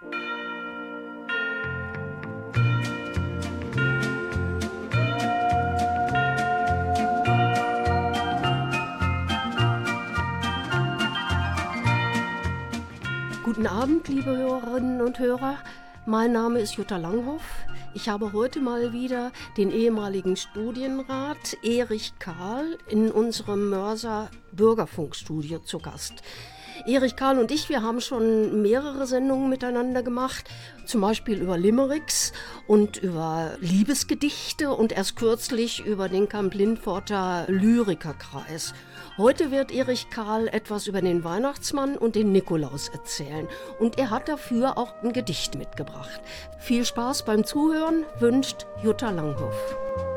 Guten Abend, liebe Hörerinnen und Hörer. Mein Name ist Jutta Langhoff. Ich habe heute mal wieder den ehemaligen Studienrat Erich Karl in unserem Mörser Bürgerfunkstudio zu Gast. Erich Karl und ich, wir haben schon mehrere Sendungen miteinander gemacht, zum Beispiel über Limericks und über Liebesgedichte und erst kürzlich über den Kamp-Lindforter Lyrikerkreis. Heute wird Erich Karl etwas über den Weihnachtsmann und den Nikolaus erzählen. Und er hat dafür auch ein Gedicht mitgebracht. Viel Spaß beim Zuhören wünscht Jutta Langhoff.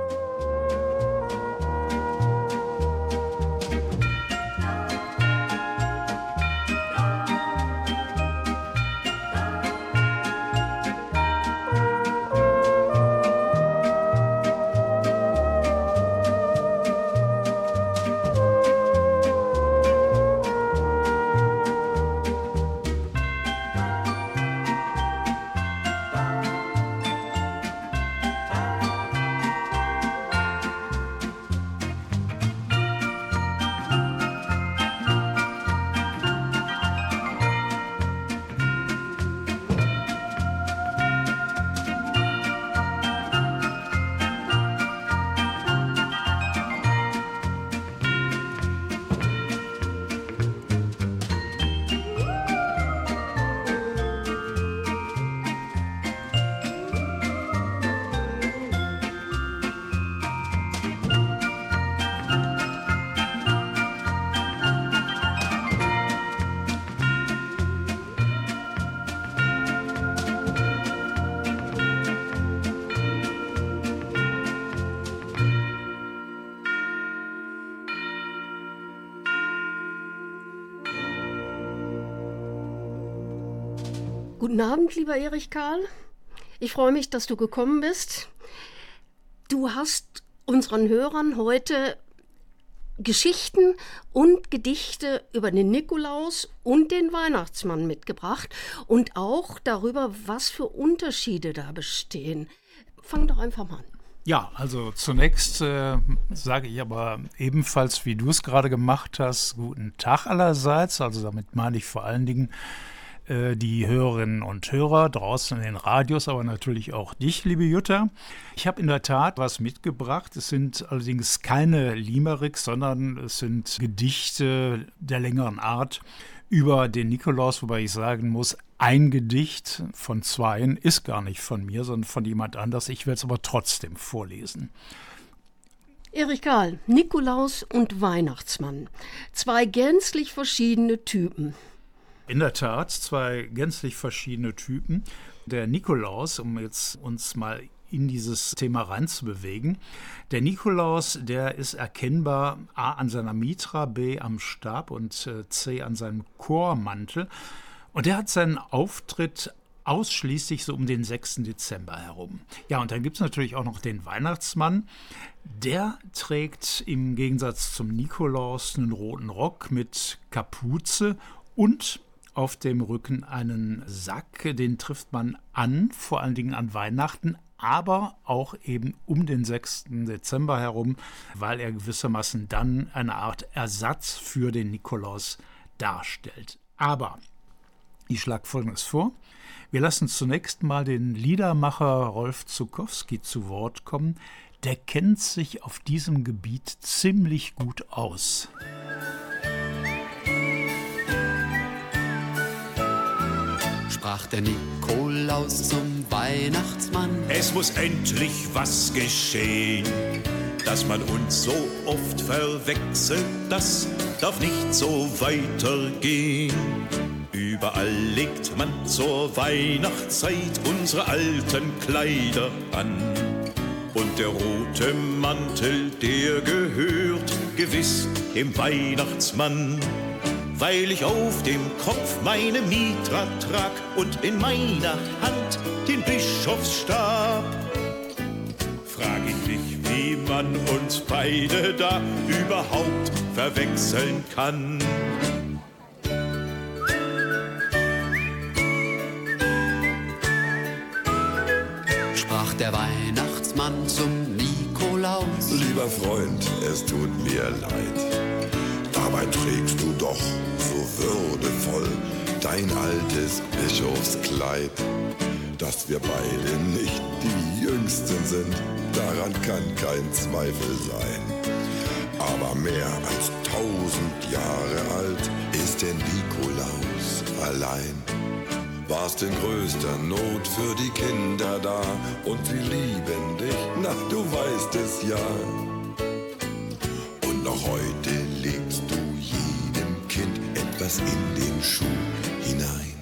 Guten Abend, lieber Erich Karl. Ich freue mich, dass du gekommen bist. Du hast unseren Hörern heute Geschichten und Gedichte über den Nikolaus und den Weihnachtsmann mitgebracht und auch darüber, was für Unterschiede da bestehen. Fang doch einfach mal an. Ja, also zunächst äh, sage ich aber ebenfalls, wie du es gerade gemacht hast, guten Tag allerseits. Also damit meine ich vor allen Dingen äh, die Hörerinnen und Hörer draußen in den Radios, aber natürlich auch dich, liebe Jutta. Ich habe in der Tat was mitgebracht. Es sind allerdings keine Limericks, sondern es sind Gedichte der längeren Art über den Nikolaus, wobei ich sagen muss, ein Gedicht von zweien ist gar nicht von mir, sondern von jemand anders. Ich werde es aber trotzdem vorlesen. Erich Karl, Nikolaus und Weihnachtsmann. Zwei gänzlich verschiedene Typen. In der Tat, zwei gänzlich verschiedene Typen. Der Nikolaus, um jetzt uns mal in dieses Thema reinzubewegen. Der Nikolaus, der ist erkennbar A an seiner Mitra, B am Stab und äh, C an seinem Chormantel. Und der hat seinen Auftritt ausschließlich so um den 6. Dezember herum. Ja, und dann gibt es natürlich auch noch den Weihnachtsmann. Der trägt im Gegensatz zum Nikolaus einen roten Rock mit Kapuze und auf dem Rücken einen Sack. Den trifft man an, vor allen Dingen an Weihnachten, aber auch eben um den 6. Dezember herum, weil er gewissermaßen dann eine Art Ersatz für den Nikolaus darstellt. Aber ich schlage Folgendes vor. Wir lassen zunächst mal den Liedermacher Rolf Zukowski zu Wort kommen. Der kennt sich auf diesem Gebiet ziemlich gut aus. Sprach der Nikolaus zum Weihnachtsmann. Es muss endlich was geschehen, dass man uns so oft verwechselt, das darf nicht so weitergehen. Überall legt man zur Weihnachtszeit unsere alten Kleider an. Und der rote Mantel, der gehört gewiss dem Weihnachtsmann weil ich auf dem Kopf meine Mitra trag und in meiner Hand den Bischofsstab. Frag ich mich, wie man uns beide da überhaupt verwechseln kann. Doch der Weihnachtsmann zum Nikolaus. Lieber Freund, es tut mir leid. Dabei trägst du doch so würdevoll dein altes Bischofskleid. Dass wir beide nicht die Jüngsten sind, daran kann kein Zweifel sein. Aber mehr als tausend Jahre alt ist der Nikolaus allein warst in größter Not für die Kinder da und sie lieben dich, na du weißt es ja. Und noch heute etwas in den Schuh hinein.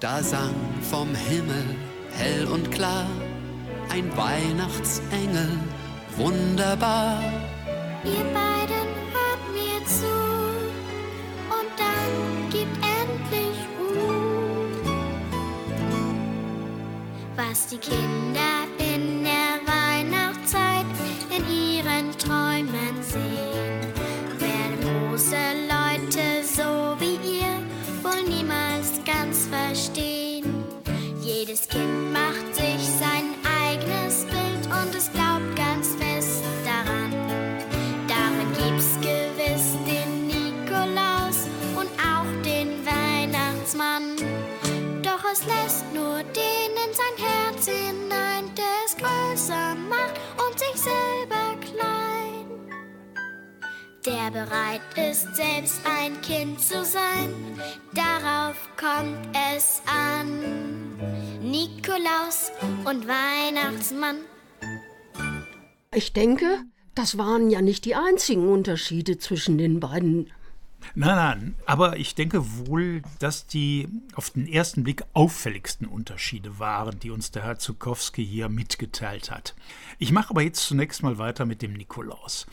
Da sang vom Himmel hell und klar ein Weihnachtsengel wunderbar. Ihr beiden Ich denke, das waren ja nicht die einzigen Unterschiede zwischen den beiden. Nein, nein, aber ich denke wohl, dass die auf den ersten Blick auffälligsten Unterschiede waren, die uns der Herr Zukowski hier mitgeteilt hat. Ich mache aber jetzt zunächst mal weiter mit dem Nikolaus.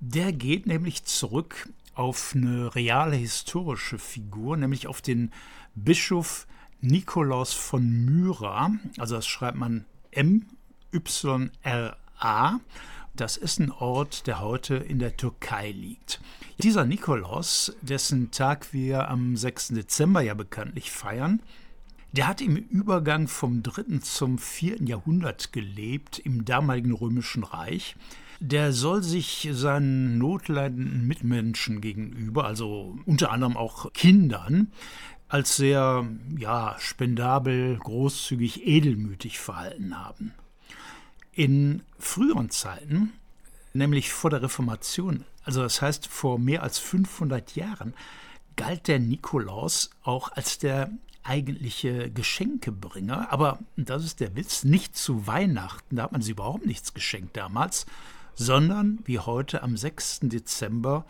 Der geht nämlich zurück auf eine reale historische Figur, nämlich auf den Bischof Nikolaus von Myra. Also das schreibt man M-Y-R-A. Das ist ein Ort, der heute in der Türkei liegt. Dieser Nikolaus, dessen Tag wir am 6. Dezember ja bekanntlich feiern, der hat im Übergang vom 3. zum 4. Jahrhundert gelebt, im damaligen Römischen Reich. Der soll sich seinen notleidenden Mitmenschen gegenüber, also unter anderem auch Kindern, als sehr ja, spendabel, großzügig, edelmütig verhalten haben. In früheren Zeiten, nämlich vor der Reformation, also das heißt vor mehr als 500 Jahren, galt der Nikolaus auch als der eigentliche Geschenkebringer. Aber das ist der Witz, nicht zu Weihnachten, da hat man sie überhaupt nichts geschenkt damals, sondern wie heute am 6. Dezember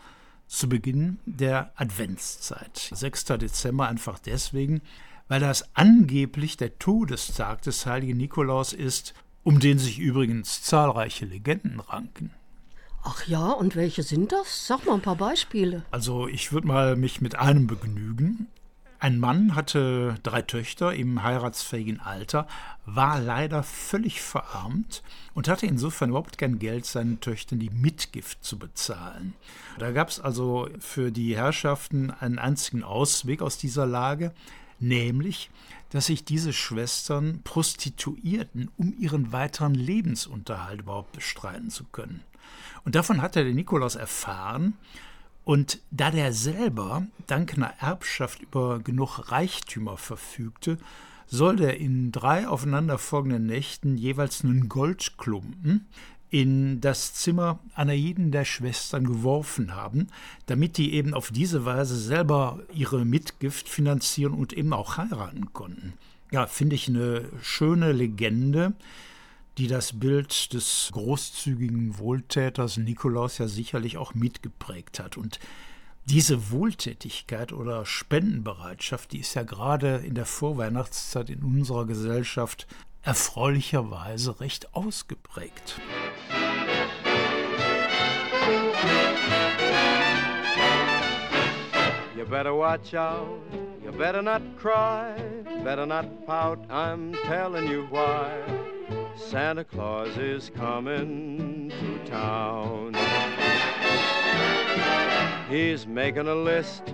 zu Beginn der Adventszeit. 6. Dezember einfach deswegen, weil das angeblich der Todestag des heiligen Nikolaus ist, um den sich übrigens zahlreiche Legenden ranken. Ach ja, und welche sind das? Sag mal ein paar Beispiele. Also ich würde mal mich mit einem begnügen. Ein Mann hatte drei Töchter im heiratsfähigen Alter, war leider völlig verarmt und hatte insofern überhaupt kein Geld, seinen Töchtern die Mitgift zu bezahlen. Da gab es also für die Herrschaften einen einzigen Ausweg aus dieser Lage, nämlich, dass sich diese Schwestern prostituierten, um ihren weiteren Lebensunterhalt überhaupt bestreiten zu können. Und davon hatte der Nikolaus erfahren und da der selber dank einer Erbschaft über genug Reichtümer verfügte, soll der in drei aufeinanderfolgenden Nächten jeweils einen Goldklumpen in das Zimmer einer jeden der Schwestern geworfen haben, damit die eben auf diese Weise selber ihre Mitgift finanzieren und eben auch heiraten konnten. Ja, finde ich eine schöne Legende, die das Bild des großzügigen Wohltäters Nikolaus ja sicherlich auch mitgeprägt hat. Und diese Wohltätigkeit oder Spendenbereitschaft, die ist ja gerade in der Vorweihnachtszeit in unserer Gesellschaft erfreulicherweise recht ausgeprägt. You better watch out, you better not cry, better not pout, I'm telling you why. Santa Claus is coming to town. He's making a list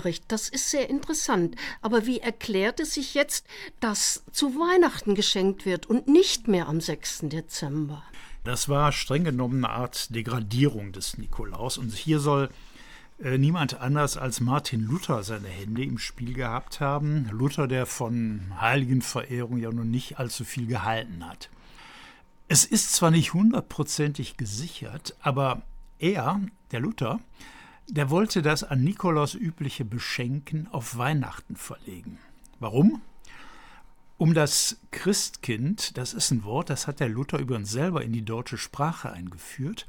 Erich, das ist sehr interessant. Aber wie erklärt es sich jetzt, dass zu Weihnachten geschenkt wird und nicht mehr am 6. Dezember? Das war streng genommen eine Art Degradierung des Nikolaus. Und hier soll äh, niemand anders als Martin Luther seine Hände im Spiel gehabt haben. Luther, der von Heiligenverehrung ja nun nicht allzu viel gehalten hat. Es ist zwar nicht hundertprozentig gesichert, aber er, der Luther, der wollte das an Nikolaus übliche Beschenken auf Weihnachten verlegen. Warum? Um das Christkind, das ist ein Wort, das hat der Luther übrigens selber in die deutsche Sprache eingeführt,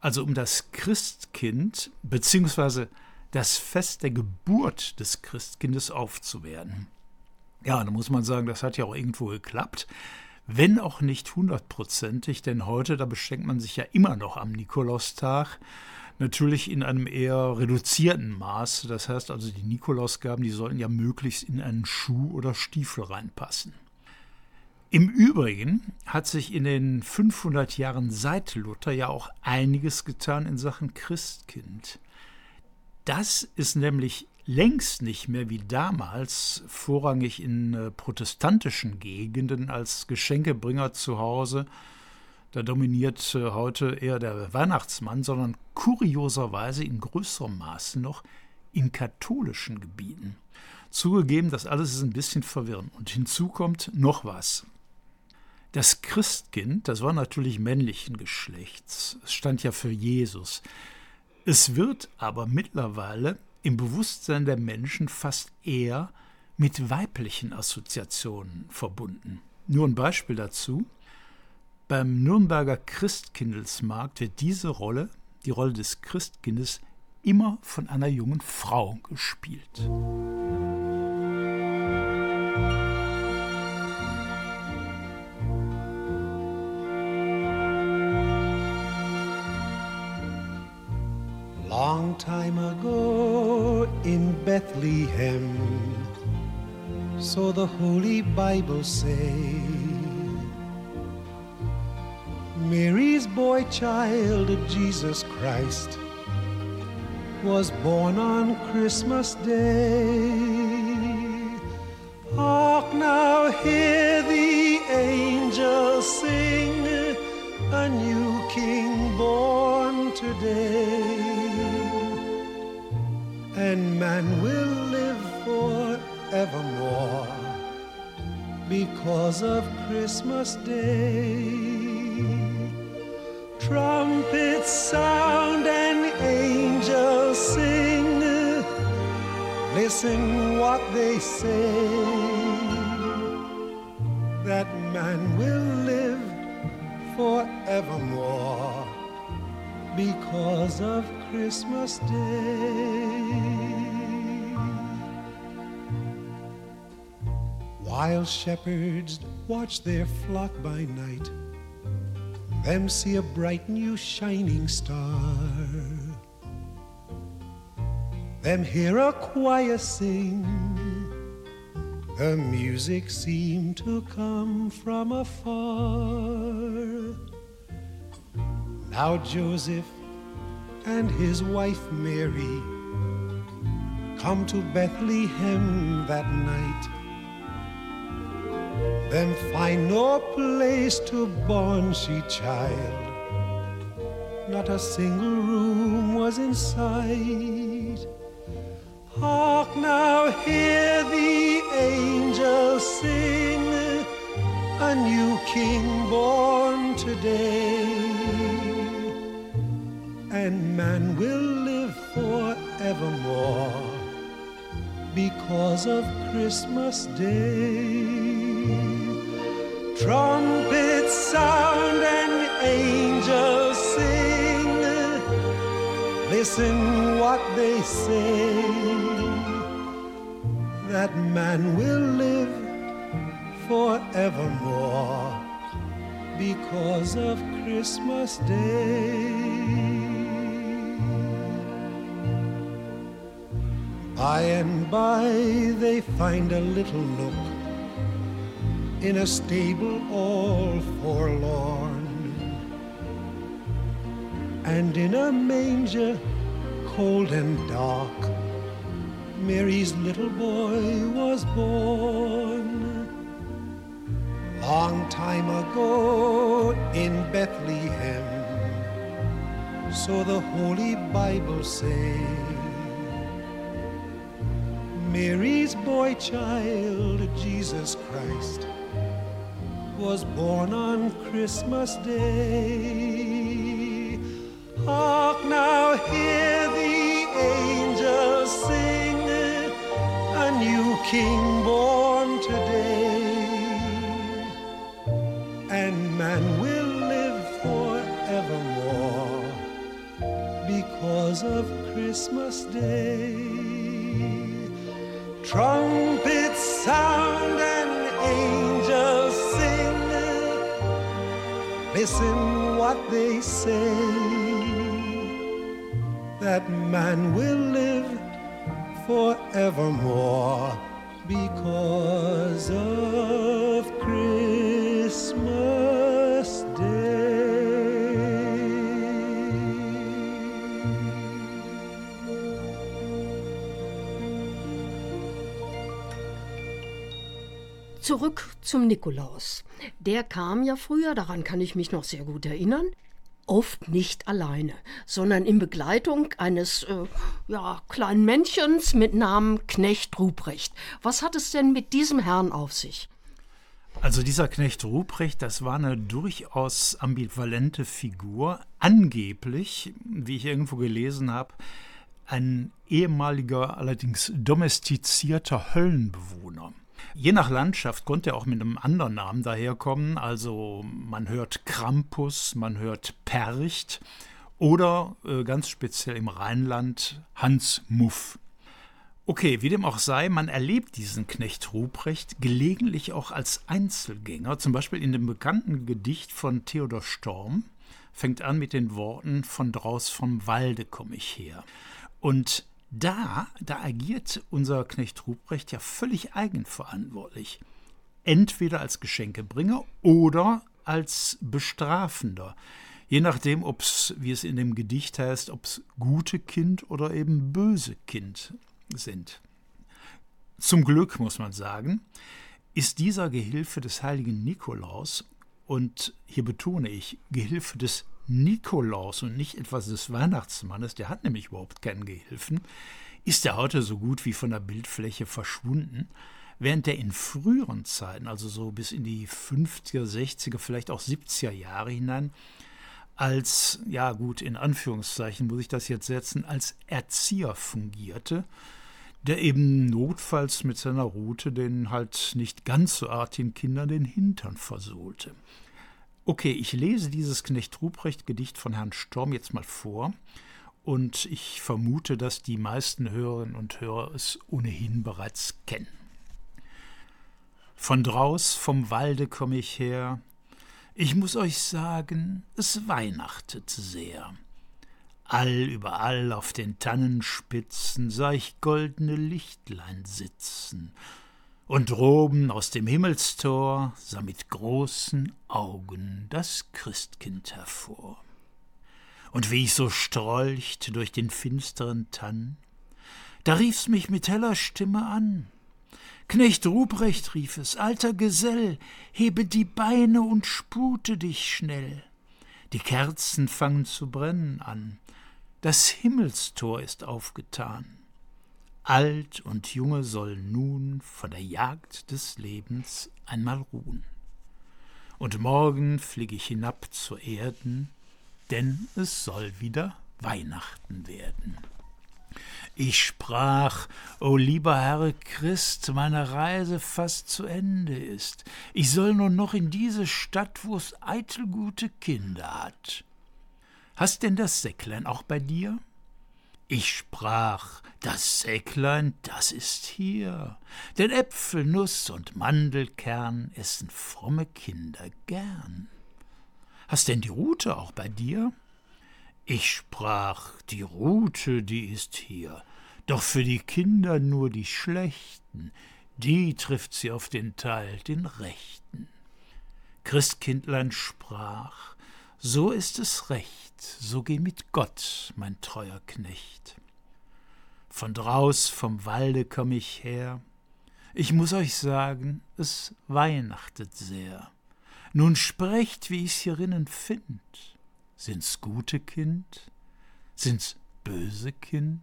also um das Christkind bzw. das Fest der Geburt des Christkindes aufzuwerten. Ja, da muss man sagen, das hat ja auch irgendwo geklappt, wenn auch nicht hundertprozentig, denn heute, da beschenkt man sich ja immer noch am Nikolaustag, natürlich in einem eher reduzierten Maß. Das heißt also, die Nikolausgaben, die sollten ja möglichst in einen Schuh oder Stiefel reinpassen. Im Übrigen hat sich in den 500 Jahren seit Luther ja auch einiges getan in Sachen Christkind. Das ist nämlich längst nicht mehr wie damals vorrangig in äh, protestantischen Gegenden als Geschenkebringer zu Hause. Da dominiert äh, heute eher der Weihnachtsmann, sondern kurioserweise in größerem Maße noch in katholischen Gebieten. Zugegeben, das alles ist ein bisschen verwirrend. Und hinzu kommt noch was. Das Christkind, das war natürlich männlichen Geschlechts. Es stand ja für Jesus. Es wird aber mittlerweile im Bewusstsein der Menschen fast eher mit weiblichen Assoziationen verbunden. Nur ein Beispiel dazu. Beim Nürnberger Christkindlesmarkt wird diese Rolle, die Rolle des Christkindes, immer von einer jungen Frau gespielt. Long time ago in Bethlehem, so the Holy Bible say, Mary's boy child, Jesus Christ, was born on Christmas Day. Hark now, hear the angels sing, a new King born today and man will live forevermore because of Christmas Day trumpets sound and angels sing. Listen what they say. That man will live forevermore because of Christmas Day. While shepherds watch their flock by night them see a bright new shining star. Them hear a choir sing, the music seemed to come from afar. Now Joseph and his wife Mary come to Bethlehem that night. Them find no place to born she child. Not a single room was in sight. Hark now, hear the angels sing, a new king born today. And man will live forevermore because of Christmas Day. Trumpets sound and angels sing. Listen what they say. That man will live forevermore because of Christmas Day. By and by they find a little nook in a stable all forlorn. And in a manger cold and dark, Mary's little boy was born. Long time ago in Bethlehem, so the Holy Bible say. Mary's boy child, Jesus Christ, was born on Christmas Day. Hark now, hear the angels sing, a new king born today. And man will live forevermore because of Christmas Day. Trumpets sound Listen what they say. That man will live forevermore because of Christmas Day. Zurück zum Nikolaus. Der kam ja früher, daran kann ich mich noch sehr gut erinnern, oft nicht alleine, sondern in Begleitung eines äh, ja, kleinen Männchens mit Namen Knecht Ruprecht. Was hat es denn mit diesem Herrn auf sich? Also dieser Knecht Ruprecht, das war eine durchaus ambivalente Figur. Angeblich, wie ich irgendwo gelesen habe, ein ehemaliger, allerdings domestizierter Höllenbewohner. Je nach Landschaft konnte er auch mit einem anderen Namen daherkommen. Also man hört Krampus, man hört Percht oder äh, ganz speziell im Rheinland Hans Muff. Okay, wie dem auch sei, man erlebt diesen Knecht Ruprecht gelegentlich auch als Einzelgänger, zum Beispiel in dem bekannten Gedicht von Theodor Storm, fängt an mit den Worten Von draus vom Walde komme ich her. Und da, da agiert unser Knecht Ruprecht ja völlig eigenverantwortlich. Entweder als Geschenkebringer oder als Bestrafender. Je nachdem, ob es, wie es in dem Gedicht heißt, ob es gute Kind oder eben böse Kind sind. Zum Glück, muss man sagen, ist dieser Gehilfe des heiligen Nikolaus, und hier betone ich, Gehilfe des Nikolaus und nicht etwas des Weihnachtsmannes, der hat nämlich überhaupt keinen Gehilfen, ist er heute so gut wie von der Bildfläche verschwunden, während der in früheren Zeiten, also so bis in die 50er, 60er, vielleicht auch 70er Jahre hinein, als, ja gut, in Anführungszeichen muss ich das jetzt setzen, als Erzieher fungierte, der eben notfalls mit seiner Rute den halt nicht ganz so artigen Kindern den Hintern versohlte. Okay, ich lese dieses Knecht Ruprecht Gedicht von Herrn Storm jetzt mal vor und ich vermute, dass die meisten Hörerinnen und Hörer es ohnehin bereits kennen. Von draus vom Walde komm ich her, ich muss euch sagen, es weihnachtet sehr. All überall auf den Tannenspitzen sah ich goldene Lichtlein sitzen, und droben aus dem Himmelstor sah mit großen Augen das Christkind hervor. Und wie ich so strolcht durch den finsteren Tann, da rief's mich mit heller Stimme an. Knecht Ruprecht rief es, alter Gesell, hebe die Beine und spute dich schnell. Die Kerzen fangen zu brennen an, das Himmelstor ist aufgetan. Alt und Junge sollen nun von der Jagd des Lebens einmal ruhen. Und morgen flieg ich hinab zur Erden, denn es soll wieder Weihnachten werden. Ich sprach, O lieber Herr Christ, meine Reise fast zu Ende ist. Ich soll nur noch in diese Stadt, wo's eitel gute Kinder hat. Hast denn das Säcklein auch bei dir? Ich sprach, das Säcklein, das ist hier, denn Äpfel, Nuss und Mandelkern essen fromme Kinder gern. Hast denn die Rute auch bei dir? Ich sprach, die Rute, die ist hier, doch für die Kinder nur die Schlechten, die trifft sie auf den Teil, den Rechten. Christkindlein sprach, so ist es recht, so geh mit Gott, mein treuer Knecht. Von draus vom Walde komm ich her, ich muss euch sagen, es weihnachtet sehr. Nun sprecht, wie ich's hierinnen find. Sind's gute Kind? Sind's böse Kind?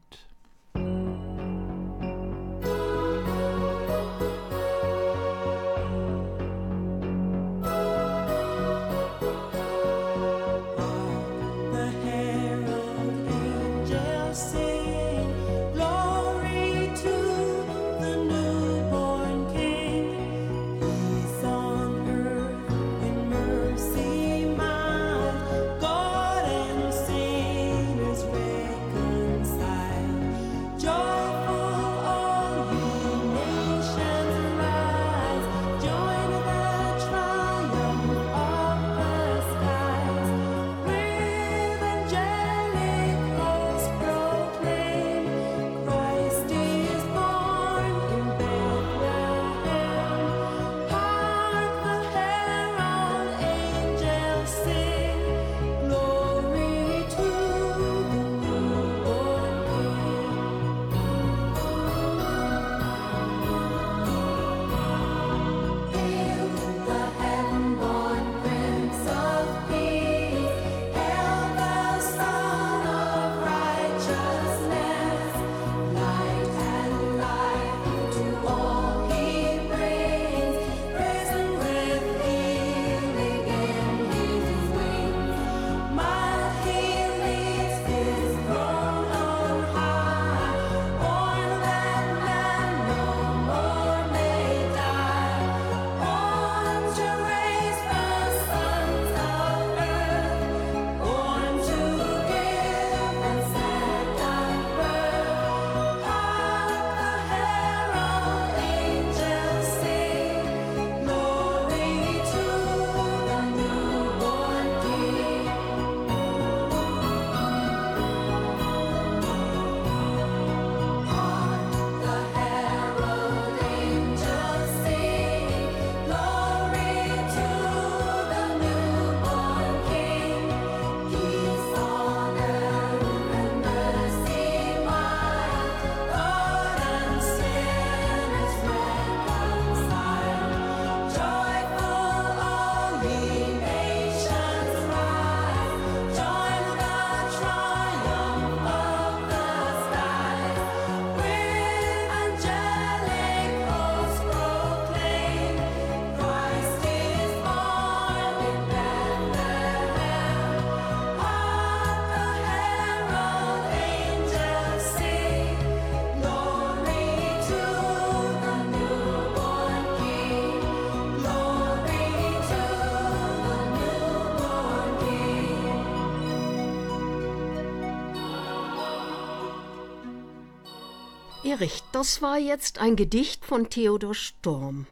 Erich, das war jetzt ein Gedicht von Theodor Storm.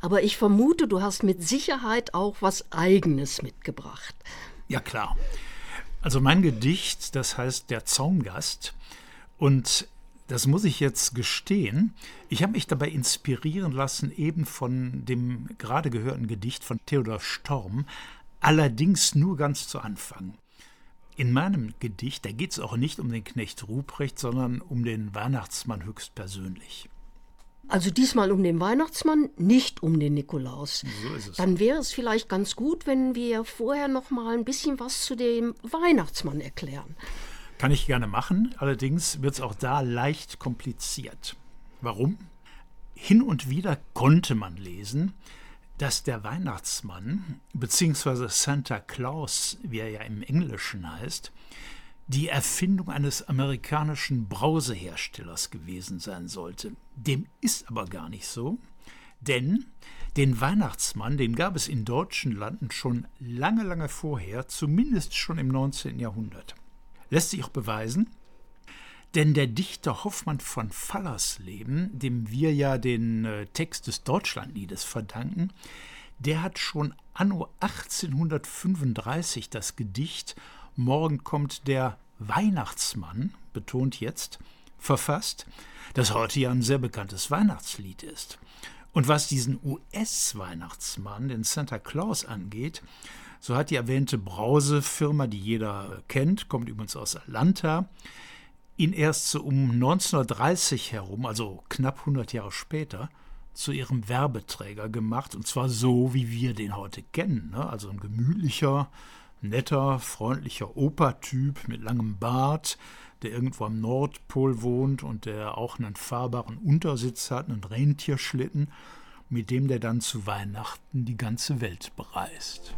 Aber ich vermute, du hast mit Sicherheit auch was Eigenes mitgebracht. Ja, klar. Also mein Gedicht, das heißt Der Zaungast. Und das muss ich jetzt gestehen. Ich habe mich dabei inspirieren lassen, eben von dem gerade gehörten Gedicht von Theodor Storm, allerdings nur ganz zu Anfang. In meinem Gedicht, da geht es auch nicht um den Knecht Ruprecht, sondern um den Weihnachtsmann höchstpersönlich. Also diesmal um den Weihnachtsmann, nicht um den Nikolaus. So ist es. Dann wäre es vielleicht ganz gut, wenn wir vorher noch mal ein bisschen was zu dem Weihnachtsmann erklären. Kann ich gerne machen, allerdings wird es auch da leicht kompliziert. Warum? Hin und wieder konnte man lesen, dass der Weihnachtsmann, beziehungsweise Santa Claus, wie er ja im Englischen heißt, die Erfindung eines amerikanischen Brauseherstellers gewesen sein sollte. Dem ist aber gar nicht so, denn den Weihnachtsmann, den gab es in deutschen Landen schon lange, lange vorher, zumindest schon im 19. Jahrhundert. Lässt sich auch beweisen, denn der Dichter Hoffmann von Fallersleben, dem wir ja den äh, Text des Deutschlandliedes verdanken, der hat schon anno 1835 das Gedicht Morgen kommt der Weihnachtsmann, betont jetzt, verfasst, das heute ja ein sehr bekanntes Weihnachtslied ist. Und was diesen US-Weihnachtsmann, den Santa Claus, angeht, so hat die erwähnte Brausefirma, die jeder kennt, kommt übrigens aus Atlanta, ihn erst so um 1930 herum, also knapp 100 Jahre später, zu ihrem Werbeträger gemacht. Und zwar so, wie wir den heute kennen. Ne? Also ein gemütlicher, netter, freundlicher Opertyp mit langem Bart, der irgendwo am Nordpol wohnt und der auch einen fahrbaren Untersitz hat, einen Rentierschlitten, mit dem der dann zu Weihnachten die ganze Welt bereist.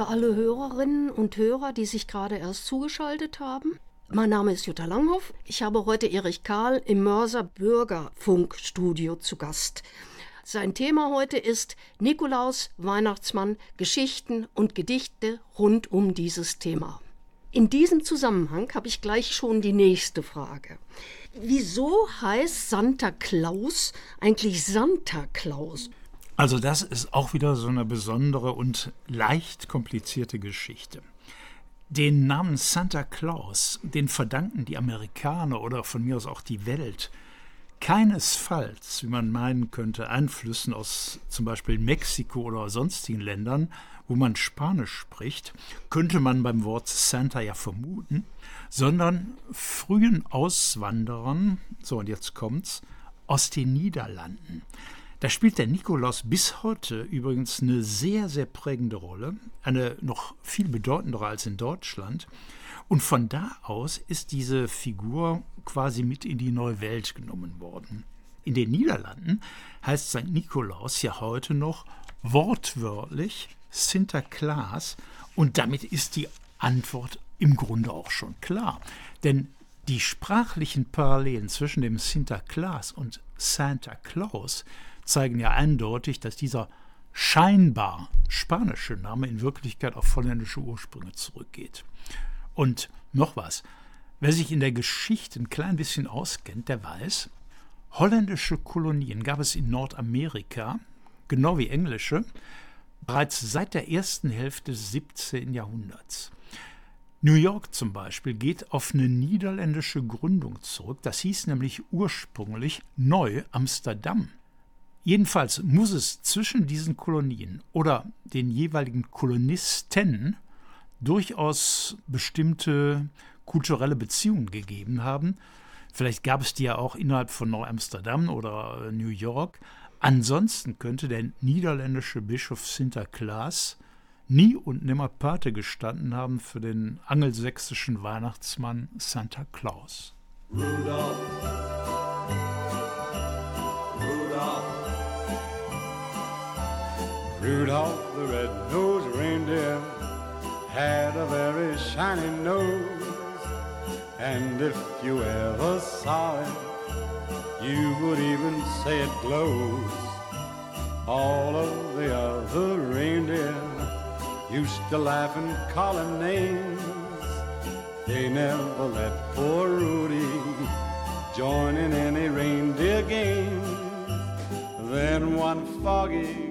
Für alle Hörerinnen und Hörer, die sich gerade erst zugeschaltet haben. Mein Name ist Jutta Langhoff. Ich habe heute Erich Karl im Mörser Bürgerfunkstudio zu Gast. Sein Thema heute ist Nikolaus, Weihnachtsmann, Geschichten und Gedichte rund um dieses Thema. In diesem Zusammenhang habe ich gleich schon die nächste Frage. Wieso heißt Santa Claus eigentlich Santa Claus? Also das ist auch wieder so eine besondere und leicht komplizierte Geschichte. Den Namen Santa Claus, den verdanken die Amerikaner oder von mir aus auch die Welt keinesfalls, wie man meinen könnte, Einflüssen aus zum Beispiel Mexiko oder sonstigen Ländern, wo man Spanisch spricht, könnte man beim Wort Santa ja vermuten, sondern frühen Auswanderern, so und jetzt kommt's, aus den Niederlanden. Da spielt der Nikolaus bis heute übrigens eine sehr, sehr prägende Rolle, eine noch viel bedeutendere als in Deutschland. Und von da aus ist diese Figur quasi mit in die neue Welt genommen worden. In den Niederlanden heißt St. Nikolaus ja heute noch wortwörtlich Sinterklaas und damit ist die Antwort im Grunde auch schon klar. Denn die sprachlichen Parallelen zwischen dem Sinterklaas und Santa Claus zeigen ja eindeutig, dass dieser scheinbar spanische Name in Wirklichkeit auf holländische Ursprünge zurückgeht. Und noch was, wer sich in der Geschichte ein klein bisschen auskennt, der weiß, holländische Kolonien gab es in Nordamerika, genau wie englische, bereits seit der ersten Hälfte des 17. Jahrhunderts. New York zum Beispiel geht auf eine niederländische Gründung zurück. Das hieß nämlich ursprünglich Neu-Amsterdam. Jedenfalls muss es zwischen diesen Kolonien oder den jeweiligen Kolonisten durchaus bestimmte kulturelle Beziehungen gegeben haben. Vielleicht gab es die ja auch innerhalb von Neu-Amsterdam oder äh, New York. Ansonsten könnte der niederländische Bischof Sinterklaas nie und nimmer Pate gestanden haben für den angelsächsischen Weihnachtsmann Santa Claus. Rudolph, Rudolph the red-nosed reindeer had a very shiny nose. And if you ever saw it, you would even say it glows. All of the other reindeer used to laugh and call him names. They never let poor Rudy join in any reindeer games. Then one foggy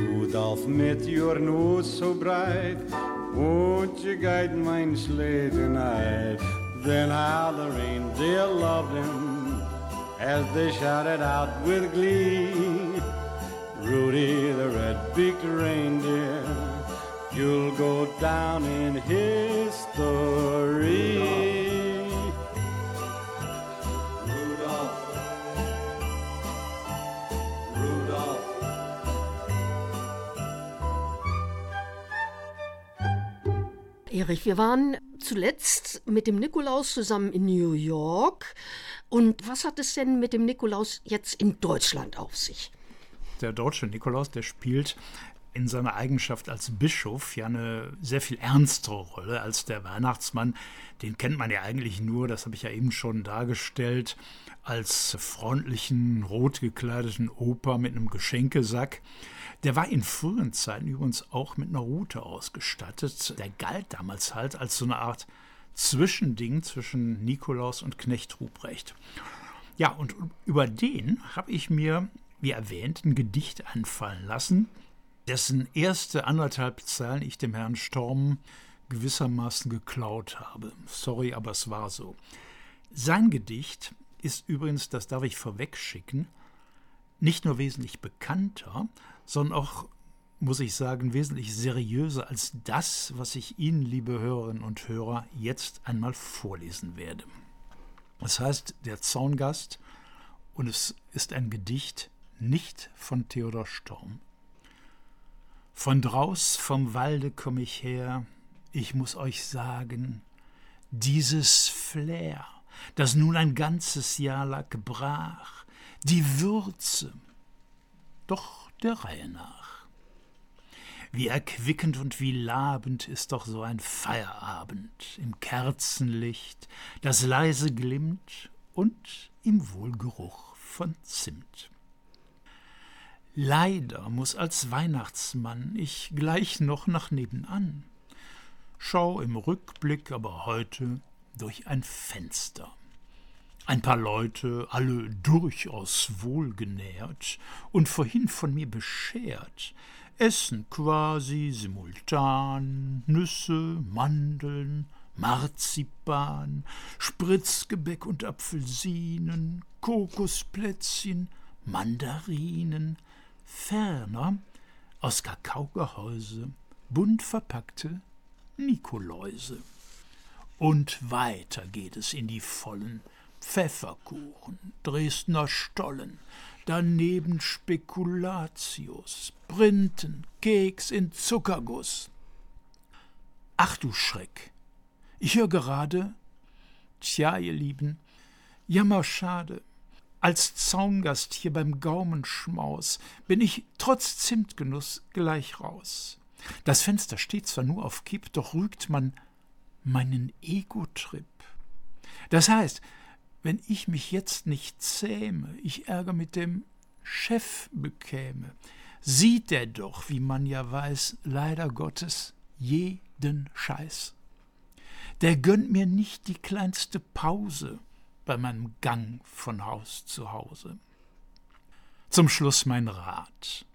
Rudolph, met your nose so bright, won't you guide mine sleigh tonight? Then how the reindeer loved him as they shouted out with glee. Rudy the red-beaked reindeer, you'll go down in history. Erich, wir waren zuletzt mit dem Nikolaus zusammen in New York. Und was hat es denn mit dem Nikolaus jetzt in Deutschland auf sich? Der deutsche Nikolaus, der spielt in seiner Eigenschaft als Bischof ja eine sehr viel ernstere Rolle als der Weihnachtsmann. Den kennt man ja eigentlich nur, das habe ich ja eben schon dargestellt, als freundlichen, rot gekleideten Opa mit einem Geschenkesack. Der war in frühen Zeiten übrigens auch mit einer Rute ausgestattet. Der galt damals halt als so eine Art Zwischending zwischen Nikolaus und Knecht Ruprecht. Ja, und über den habe ich mir, wie erwähnt, ein Gedicht einfallen lassen, dessen erste anderthalb Zeilen ich dem Herrn Storm gewissermaßen geklaut habe. Sorry, aber es war so. Sein Gedicht ist übrigens, das darf ich vorwegschicken, nicht nur wesentlich bekannter, sondern auch, muss ich sagen, wesentlich seriöser als das, was ich Ihnen, liebe Hörerinnen und Hörer, jetzt einmal vorlesen werde. Das heißt, der Zaungast, und es ist ein Gedicht nicht von Theodor Storm. Von draus vom Walde komm ich her, ich muss euch sagen, dieses Flair, das nun ein ganzes Jahr lag brach, die Würze, doch der Reihe nach. Wie erquickend und wie labend ist doch so ein Feierabend im Kerzenlicht, das leise glimmt und im Wohlgeruch von Zimt. Leider muss als Weihnachtsmann ich gleich noch nach nebenan, schau im Rückblick aber heute durch ein Fenster. Ein paar Leute, alle durchaus wohlgenährt und vorhin von mir beschert, essen quasi simultan Nüsse, Mandeln, Marzipan, Spritzgebäck und Apfelsinen, Kokosplätzchen, Mandarinen, ferner aus Kakaogehäuse bunt verpackte Nikoläuse. Und weiter geht es in die vollen Pfefferkuchen, Dresdner Stollen, daneben Spekulatius, Printen, Keks in Zuckerguss. Ach du Schreck, ich höre gerade, tja, ihr Lieben, jammerschade, als Zaungast hier beim Gaumenschmaus bin ich trotz Zimtgenuss gleich raus. Das Fenster steht zwar nur auf Kipp, doch rügt man meinen Ego-Trip. Das heißt, wenn ich mich jetzt nicht zähme, ich Ärger mit dem Chef bekäme, sieht er doch, wie man ja weiß, leider Gottes, jeden Scheiß. Der gönnt mir nicht die kleinste Pause bei meinem Gang von Haus zu Hause. Zum Schluss mein Rat.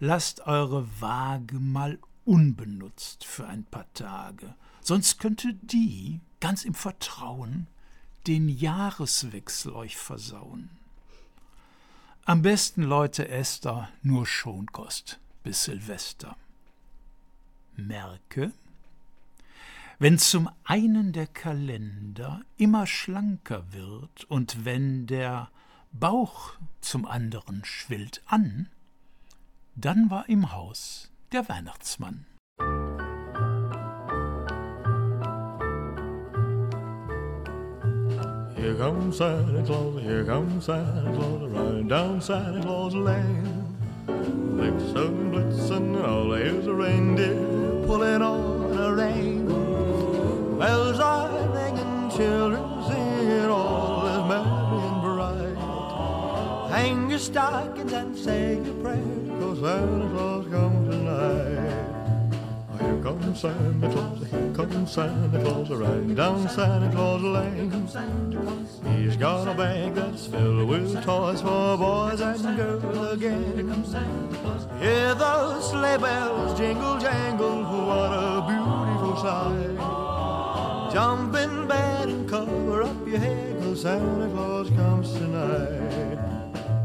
Lasst eure Waage mal unbenutzt für ein paar Tage, sonst könnte die, ganz im Vertrauen, den Jahreswechsel euch versauen. Am besten, Leute, Esther, nur Schonkost bis Silvester. Merke, wenn zum einen der Kalender immer schlanker wird und wenn der Bauch zum anderen schwillt an, dann war im Haus der Weihnachtsmann. Here comes Santa Claus, here comes Santa Claus, riding down Santa Claus Lane. Blitzen, blitzen, all here's a reindeer pulling on a rein. Bells are ringing, children singing, all is merry and bright. Hang your stockings and say your prayers, cause Santa Claus comes tonight. Oh, here comes Santa Claus, here comes Santa Claus, riding down Santa Claus Lane. He's got a bag that's filled with toys for boys and girls again. Hear those sleigh bells jingle jangle, what a beautiful sight. Jump in bed and cover up your head, cause Santa Claus comes tonight.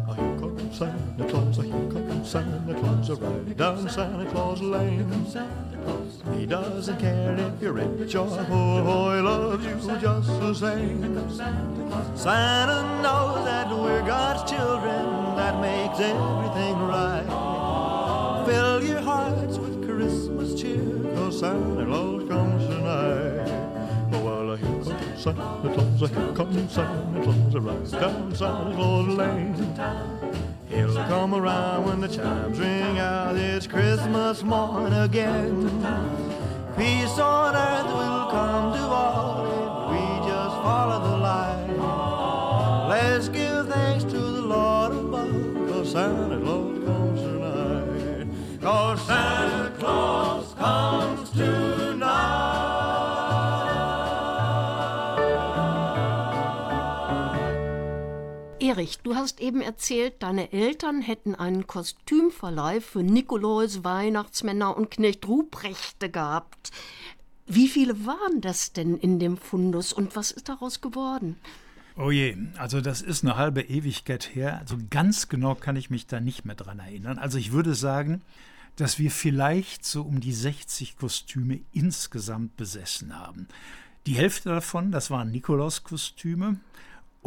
Oh, here comes Santa Claus, oh, here comes Santa Claus, right down Santa Claus Lane. He doesn't care if you're rich or poor, oh, he loves you just the same. Santa knows that we're God's children, that makes everything right. Fill your hearts with Christmas cheer, cause Santa Claus Santa Claus, here comes Santa Claus, right down Santa Claus Lane. He'll come around when the chimes ring out, it's Christmas morn again. Peace on earth will come to all if we just follow the line. Let's give thanks to the Lord above, cause Santa Claus comes tonight. Cause Santa Claus comes Erich, du hast eben erzählt, deine Eltern hätten einen Kostümverleih für Nikolaus, Weihnachtsmänner und Knecht Ruprechte gehabt. Wie viele waren das denn in dem Fundus und was ist daraus geworden? Oh je, also das ist eine halbe Ewigkeit her. Also ganz genau kann ich mich da nicht mehr dran erinnern. Also ich würde sagen, dass wir vielleicht so um die 60 Kostüme insgesamt besessen haben. Die Hälfte davon, das waren Nikolauskostüme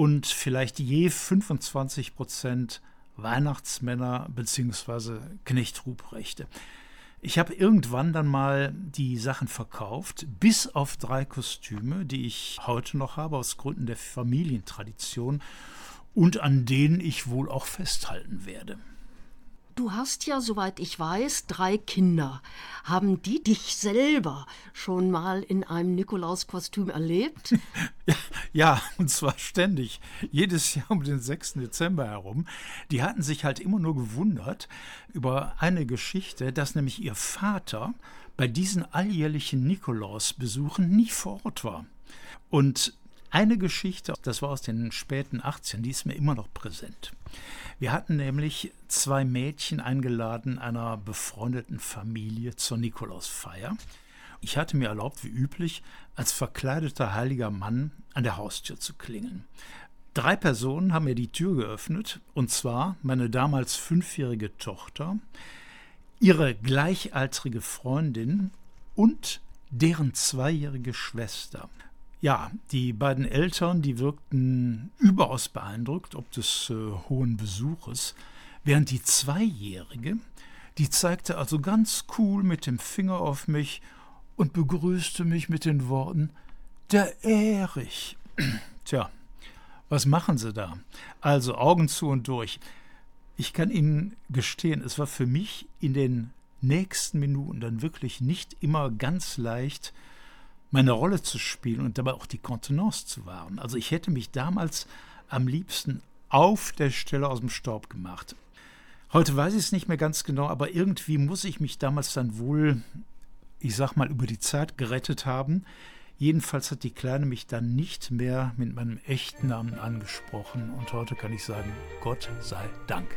und vielleicht je 25 Prozent Weihnachtsmänner bzw. Knecht Ruprechte. Ich habe irgendwann dann mal die Sachen verkauft, bis auf drei Kostüme, die ich heute noch habe, aus Gründen der Familientradition und an denen ich wohl auch festhalten werde. Du hast ja, soweit ich weiß, drei Kinder. Haben die dich selber schon mal in einem Nikolauskostüm erlebt? ja, und zwar ständig. Jedes Jahr um den 6. Dezember herum. Die hatten sich halt immer nur gewundert über eine Geschichte, dass nämlich ihr Vater bei diesen alljährlichen Nikolausbesuchen nie vor Ort war. Und eine Geschichte, das war aus den späten 18, die ist mir immer noch präsent. Wir hatten nämlich zwei Mädchen eingeladen einer befreundeten Familie zur Nikolausfeier. Ich hatte mir erlaubt, wie üblich, als verkleideter heiliger Mann an der Haustür zu klingeln. Drei Personen haben mir die Tür geöffnet, und zwar meine damals fünfjährige Tochter, ihre gleichaltrige Freundin und deren zweijährige Schwester. Ja, die beiden Eltern, die wirkten überaus beeindruckt ob des äh, hohen Besuches, während die Zweijährige, die zeigte also ganz cool mit dem Finger auf mich und begrüßte mich mit den Worten Der Erich. Tja, was machen Sie da? Also Augen zu und durch. Ich kann Ihnen gestehen, es war für mich in den nächsten Minuten dann wirklich nicht immer ganz leicht, meine Rolle zu spielen und dabei auch die Kontenance zu wahren. Also ich hätte mich damals am liebsten auf der Stelle aus dem Staub gemacht. Heute weiß ich es nicht mehr ganz genau, aber irgendwie muss ich mich damals dann wohl, ich sag mal, über die Zeit gerettet haben. Jedenfalls hat die Kleine mich dann nicht mehr mit meinem echten Namen angesprochen und heute kann ich sagen, Gott sei Dank.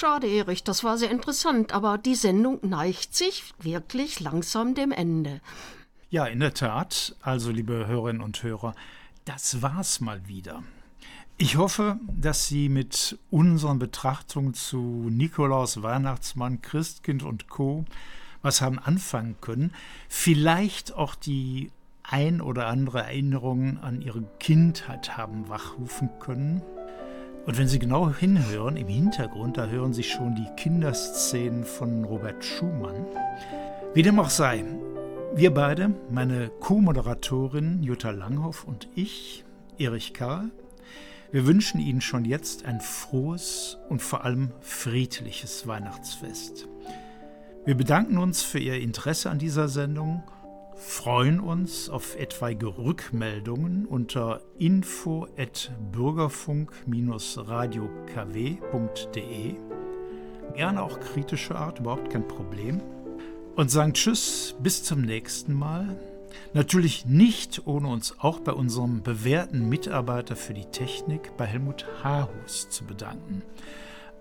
Schade, Erich, das war sehr interessant, aber die Sendung neigt sich wirklich langsam dem Ende. Ja, in der Tat. Also, liebe Hörerinnen und Hörer, das war's mal wieder. Ich hoffe, dass Sie mit unseren Betrachtungen zu Nikolaus, Weihnachtsmann, Christkind und Co. was haben anfangen können. Vielleicht auch die ein oder andere Erinnerung an Ihre Kindheit haben wachrufen können. Und wenn Sie genau hinhören, im Hintergrund, da hören Sie schon die Kinderszenen von Robert Schumann. Wie dem auch sei, wir beide, meine Co-Moderatorin Jutta Langhoff und ich, Erich Karl, wir wünschen Ihnen schon jetzt ein frohes und vor allem friedliches Weihnachtsfest. Wir bedanken uns für Ihr Interesse an dieser Sendung, freuen uns auf etwaige Rückmeldungen unter info@bürgerfunk-radiokw.de. Gerne auch kritische Art, überhaupt kein Problem. Und sagen Tschüss, bis zum nächsten Mal. Natürlich nicht, ohne uns auch bei unserem bewährten Mitarbeiter für die Technik, bei Helmut Hahus, zu bedanken.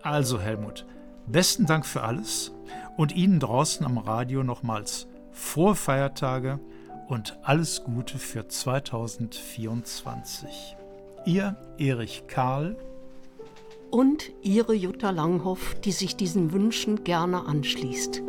Also Helmut, besten Dank für alles und Ihnen draußen am Radio nochmals frohe Feiertage und alles Gute für 2024. Ihr Erich Karl und Ihre Jutta Langhoff, die sich diesen Wünschen gerne anschließt.